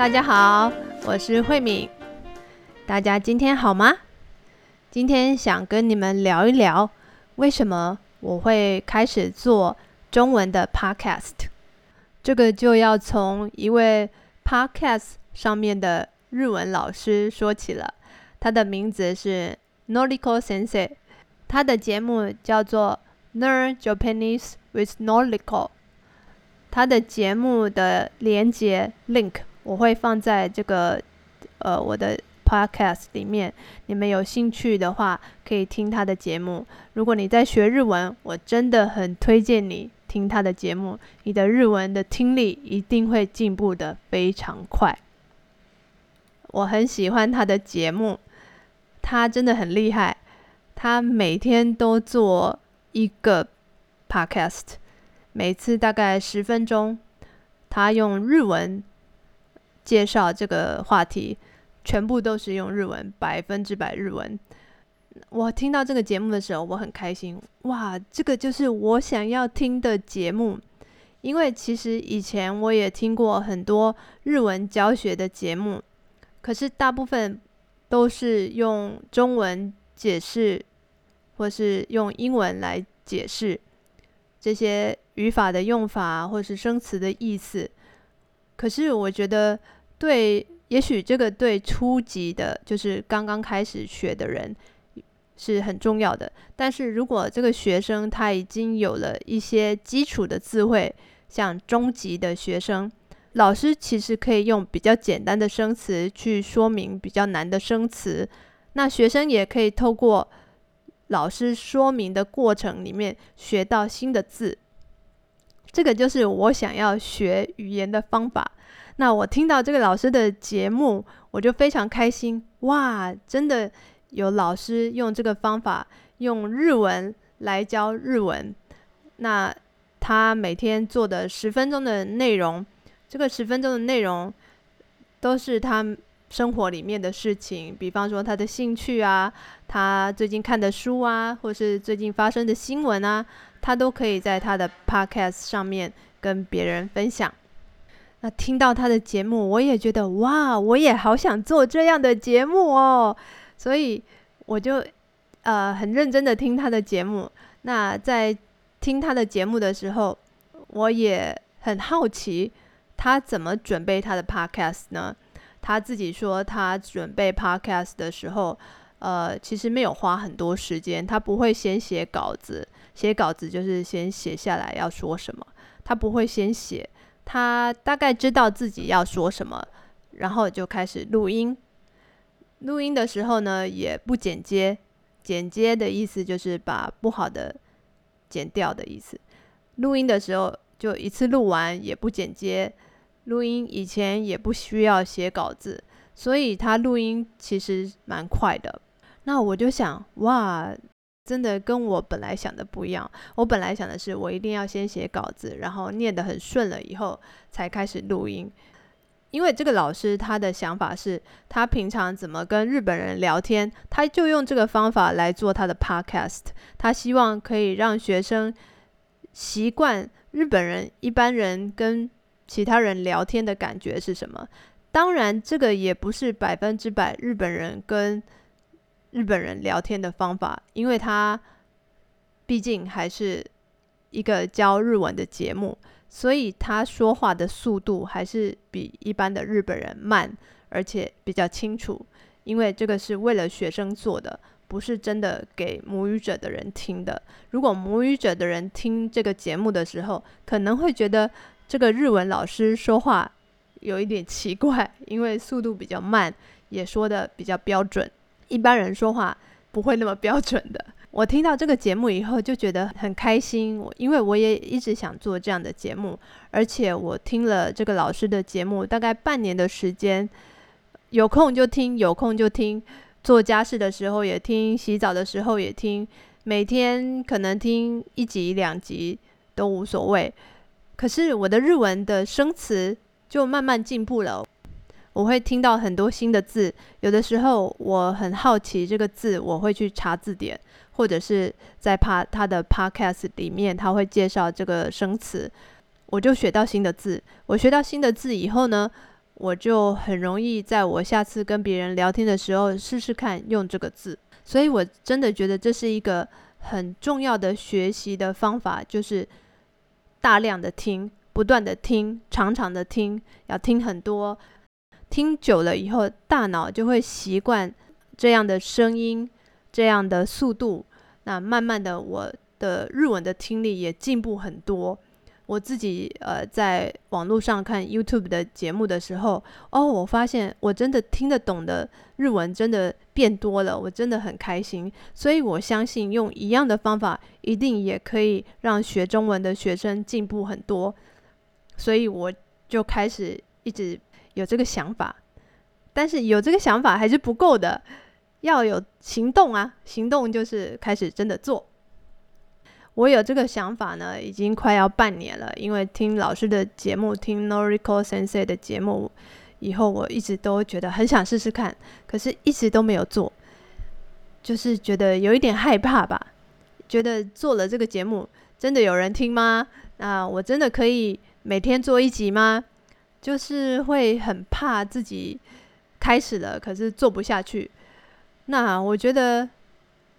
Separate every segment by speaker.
Speaker 1: 大家好，我是慧敏。大家今天好吗？今天想跟你们聊一聊，为什么我会开始做中文的 podcast。这个就要从一位 podcast 上面的日文老师说起了。他的名字是 Noriko Sensei，他的节目叫做 Learn Japanese with Noriko。他的节目的连接 link 我会放在这个呃我的 podcast 里面，你们有兴趣的话可以听他的节目。如果你在学日文，我真的很推荐你听他的节目，你的日文的听力一定会进步的非常快。我很喜欢他的节目，他真的很厉害，他每天都做一个 podcast。每次大概十分钟，他用日文介绍这个话题，全部都是用日文，百分之百日文。我听到这个节目的时候，我很开心，哇，这个就是我想要听的节目。因为其实以前我也听过很多日文教学的节目，可是大部分都是用中文解释，或是用英文来解释这些。语法的用法，或是生词的意思，可是我觉得对，也许这个对初级的，就是刚刚开始学的人是很重要的。但是如果这个学生他已经有了一些基础的智慧，像中级的学生，老师其实可以用比较简单的生词去说明比较难的生词，那学生也可以透过老师说明的过程里面学到新的字。这个就是我想要学语言的方法。那我听到这个老师的节目，我就非常开心。哇，真的有老师用这个方法，用日文来教日文。那他每天做的十分钟的内容，这个十分钟的内容都是他生活里面的事情，比方说他的兴趣啊，他最近看的书啊，或是最近发生的新闻啊。他都可以在他的 podcast 上面跟别人分享。那听到他的节目，我也觉得哇，我也好想做这样的节目哦。所以我就呃很认真的听他的节目。那在听他的节目的时候，我也很好奇他怎么准备他的 podcast 呢？他自己说他准备 podcast 的时候，呃，其实没有花很多时间，他不会先写稿子。写稿子就是先写下来要说什么，他不会先写，他大概知道自己要说什么，然后就开始录音。录音的时候呢，也不剪接，剪接的意思就是把不好的剪掉的意思。录音的时候就一次录完，也不剪接。录音以前也不需要写稿子，所以他录音其实蛮快的。那我就想，哇。真的跟我本来想的不一样。我本来想的是，我一定要先写稿子，然后念得很顺了以后才开始录音。因为这个老师他的想法是，他平常怎么跟日本人聊天，他就用这个方法来做他的 podcast。他希望可以让学生习惯日本人一般人跟其他人聊天的感觉是什么。当然，这个也不是百分之百日本人跟。日本人聊天的方法，因为他毕竟还是一个教日文的节目，所以他说话的速度还是比一般的日本人慢，而且比较清楚。因为这个是为了学生做的，不是真的给母语者的人听的。如果母语者的人听这个节目的时候，可能会觉得这个日文老师说话有一点奇怪，因为速度比较慢，也说的比较标准。一般人说话不会那么标准的。我听到这个节目以后就觉得很开心，因为我也一直想做这样的节目，而且我听了这个老师的节目大概半年的时间，有空就听，有空就听，做家事的时候也听，洗澡的时候也听，每天可能听一集两集都无所谓。可是我的日文的生词就慢慢进步了。我会听到很多新的字，有的时候我很好奇这个字，我会去查字典，或者是在怕他的 podcast 里面，他会介绍这个生词，我就学到新的字。我学到新的字以后呢，我就很容易在我下次跟别人聊天的时候试试看用这个字。所以我真的觉得这是一个很重要的学习的方法，就是大量的听，不断的听，长长的听，要听很多。听久了以后，大脑就会习惯这样的声音，这样的速度。那慢慢的，我的日文的听力也进步很多。我自己呃，在网络上看 YouTube 的节目的时候，哦，我发现我真的听得懂的日文真的变多了，我真的很开心。所以我相信用一样的方法，一定也可以让学中文的学生进步很多。所以我就开始一直有这个想法，但是有这个想法还是不够的，要有行动啊！行动就是开始真的做。我有这个想法呢，已经快要半年了。因为听老师的节目，听 Noriko Sensei 的节目以后，我一直都觉得很想试试看，可是一直都没有做，就是觉得有一点害怕吧。觉得做了这个节目，真的有人听吗？那我真的可以每天做一集吗？就是会很怕自己开始了，可是做不下去。那我觉得，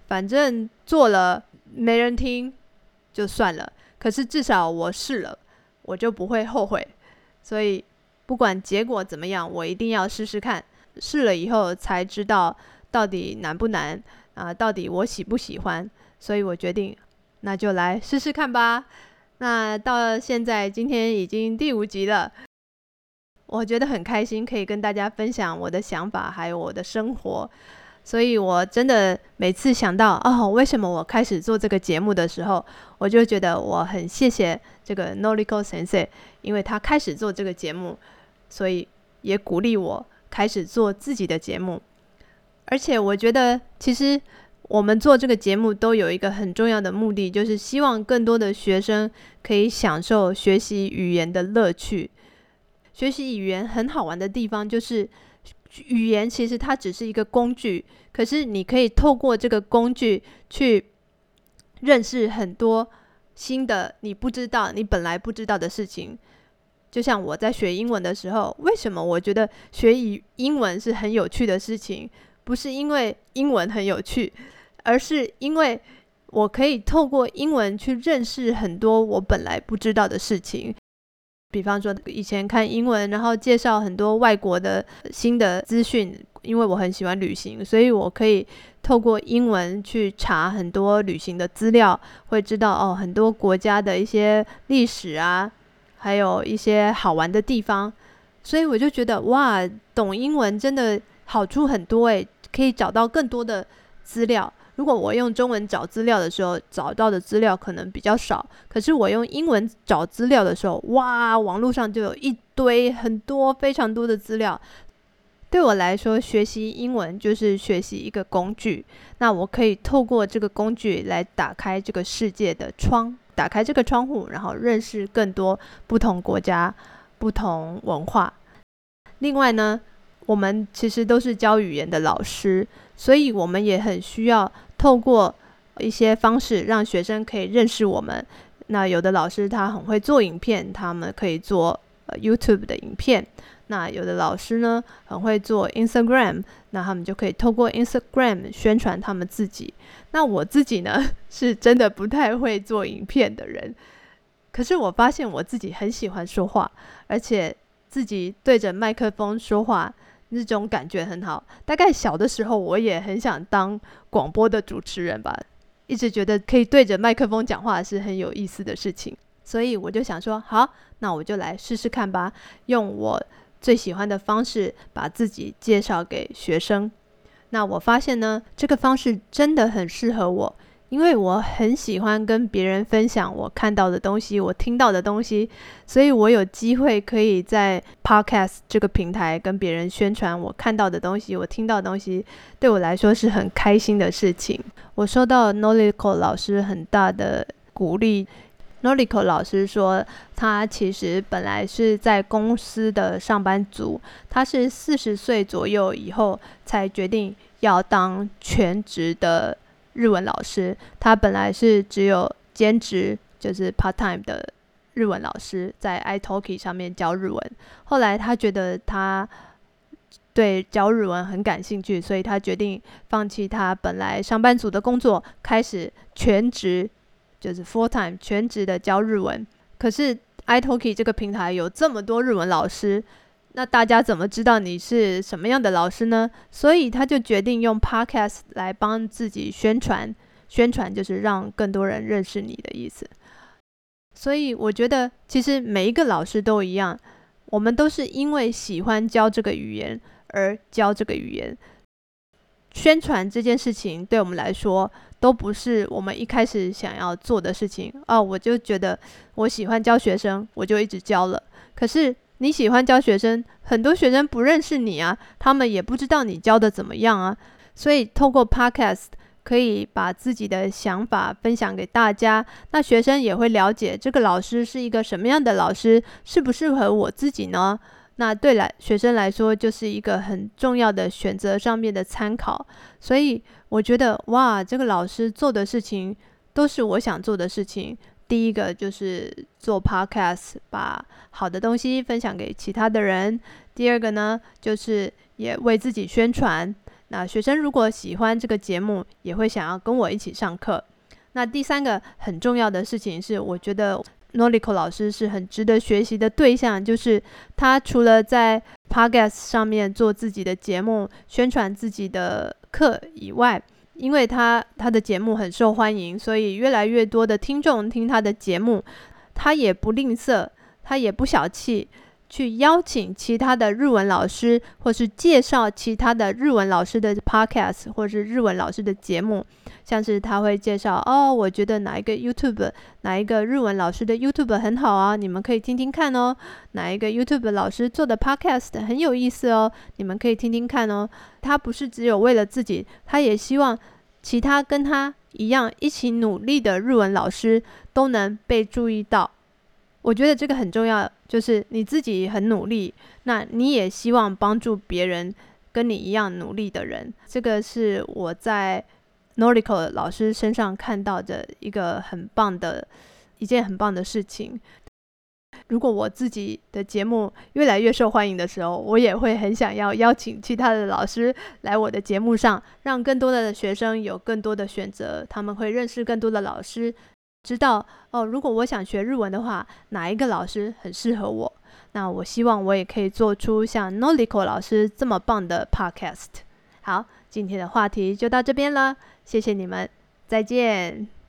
Speaker 1: 反正做了没人听。就算了，可是至少我试了，我就不会后悔。所以不管结果怎么样，我一定要试试看。试了以后才知道到底难不难啊，到底我喜不喜欢。所以我决定，那就来试试看吧。那到现在今天已经第五集了，我觉得很开心，可以跟大家分享我的想法，还有我的生活。所以，我真的每次想到哦，为什么我开始做这个节目的时候，我就觉得我很谢谢这个 Noriko Sensei，因为他开始做这个节目，所以也鼓励我开始做自己的节目。而且，我觉得其实我们做这个节目都有一个很重要的目的，就是希望更多的学生可以享受学习语言的乐趣。学习语言很好玩的地方就是。语言其实它只是一个工具，可是你可以透过这个工具去认识很多新的你不知道、你本来不知道的事情。就像我在学英文的时候，为什么我觉得学语英文是很有趣的事情？不是因为英文很有趣，而是因为我可以透过英文去认识很多我本来不知道的事情。比方说，以前看英文，然后介绍很多外国的新的资讯，因为我很喜欢旅行，所以我可以透过英文去查很多旅行的资料，会知道哦很多国家的一些历史啊，还有一些好玩的地方，所以我就觉得哇，懂英文真的好处很多诶，可以找到更多的资料。如果我用中文找资料的时候，找到的资料可能比较少。可是我用英文找资料的时候，哇，网络上就有一堆很多非常多的资料。对我来说，学习英文就是学习一个工具。那我可以透过这个工具来打开这个世界的窗，打开这个窗户，然后认识更多不同国家、不同文化。另外呢，我们其实都是教语言的老师。所以，我们也很需要透过一些方式，让学生可以认识我们。那有的老师他很会做影片，他们可以做呃 YouTube 的影片。那有的老师呢，很会做 Instagram，那他们就可以透过 Instagram 宣传他们自己。那我自己呢，是真的不太会做影片的人。可是我发现我自己很喜欢说话，而且自己对着麦克风说话。那种感觉很好。大概小的时候，我也很想当广播的主持人吧，一直觉得可以对着麦克风讲话是很有意思的事情。所以我就想说，好，那我就来试试看吧，用我最喜欢的方式把自己介绍给学生。那我发现呢，这个方式真的很适合我。因为我很喜欢跟别人分享我看到的东西，我听到的东西，所以我有机会可以在 Podcast 这个平台跟别人宣传我看到的东西，我听到的东西，对我来说是很开心的事情。我收到 Noliko 老师很大的鼓励。Noliko 老师说，他其实本来是在公司的上班族，他是四十岁左右以后才决定要当全职的。日文老师，他本来是只有兼职，就是 part time 的日文老师，在 iTalki 上面教日文。后来他觉得他对教日文很感兴趣，所以他决定放弃他本来上班族的工作，开始全职，就是 full time 全职的教日文。可是 iTalki 这个平台有这么多日文老师，那大家怎么知道你是什么样的老师呢？所以他就决定用 podcast 来帮自己宣传。宣传就是让更多人认识你的意思。所以我觉得，其实每一个老师都一样，我们都是因为喜欢教这个语言而教这个语言。宣传这件事情对我们来说，都不是我们一开始想要做的事情。哦，我就觉得我喜欢教学生，我就一直教了。可是你喜欢教学生，很多学生不认识你啊，他们也不知道你教的怎么样啊。所以透过 Podcast。可以把自己的想法分享给大家，那学生也会了解这个老师是一个什么样的老师，适不适合我自己呢？那对来学生来说，就是一个很重要的选择上面的参考。所以我觉得，哇，这个老师做的事情都是我想做的事情。第一个就是做 podcast，把好的东西分享给其他的人；第二个呢，就是也为自己宣传。那学生如果喜欢这个节目，也会想要跟我一起上课。那第三个很重要的事情是，我觉得 Nolico 老师是很值得学习的对象，就是他除了在 Podcast 上面做自己的节目、宣传自己的课以外，因为他他的节目很受欢迎，所以越来越多的听众听他的节目，他也不吝啬，他也不小气。去邀请其他的日文老师，或是介绍其他的日文老师的 podcast，或是日文老师的节目，像是他会介绍哦，我觉得哪一个 YouTube，哪一个日文老师的 YouTube 很好啊，你们可以听听看哦。哪一个 YouTube 老师做的 podcast 很有意思哦，你们可以听听看哦。他不是只有为了自己，他也希望其他跟他一样一起努力的日文老师都能被注意到。我觉得这个很重要，就是你自己很努力，那你也希望帮助别人跟你一样努力的人。这个是我在 Nordico 老师身上看到的一个很棒的一件很棒的事情。如果我自己的节目越来越受欢迎的时候，我也会很想要邀请其他的老师来我的节目上，让更多的学生有更多的选择，他们会认识更多的老师。知道哦，如果我想学日文的话，哪一个老师很适合我？那我希望我也可以做出像 Noliko 老师这么棒的 Podcast。好，今天的话题就到这边了，谢谢你们，再见。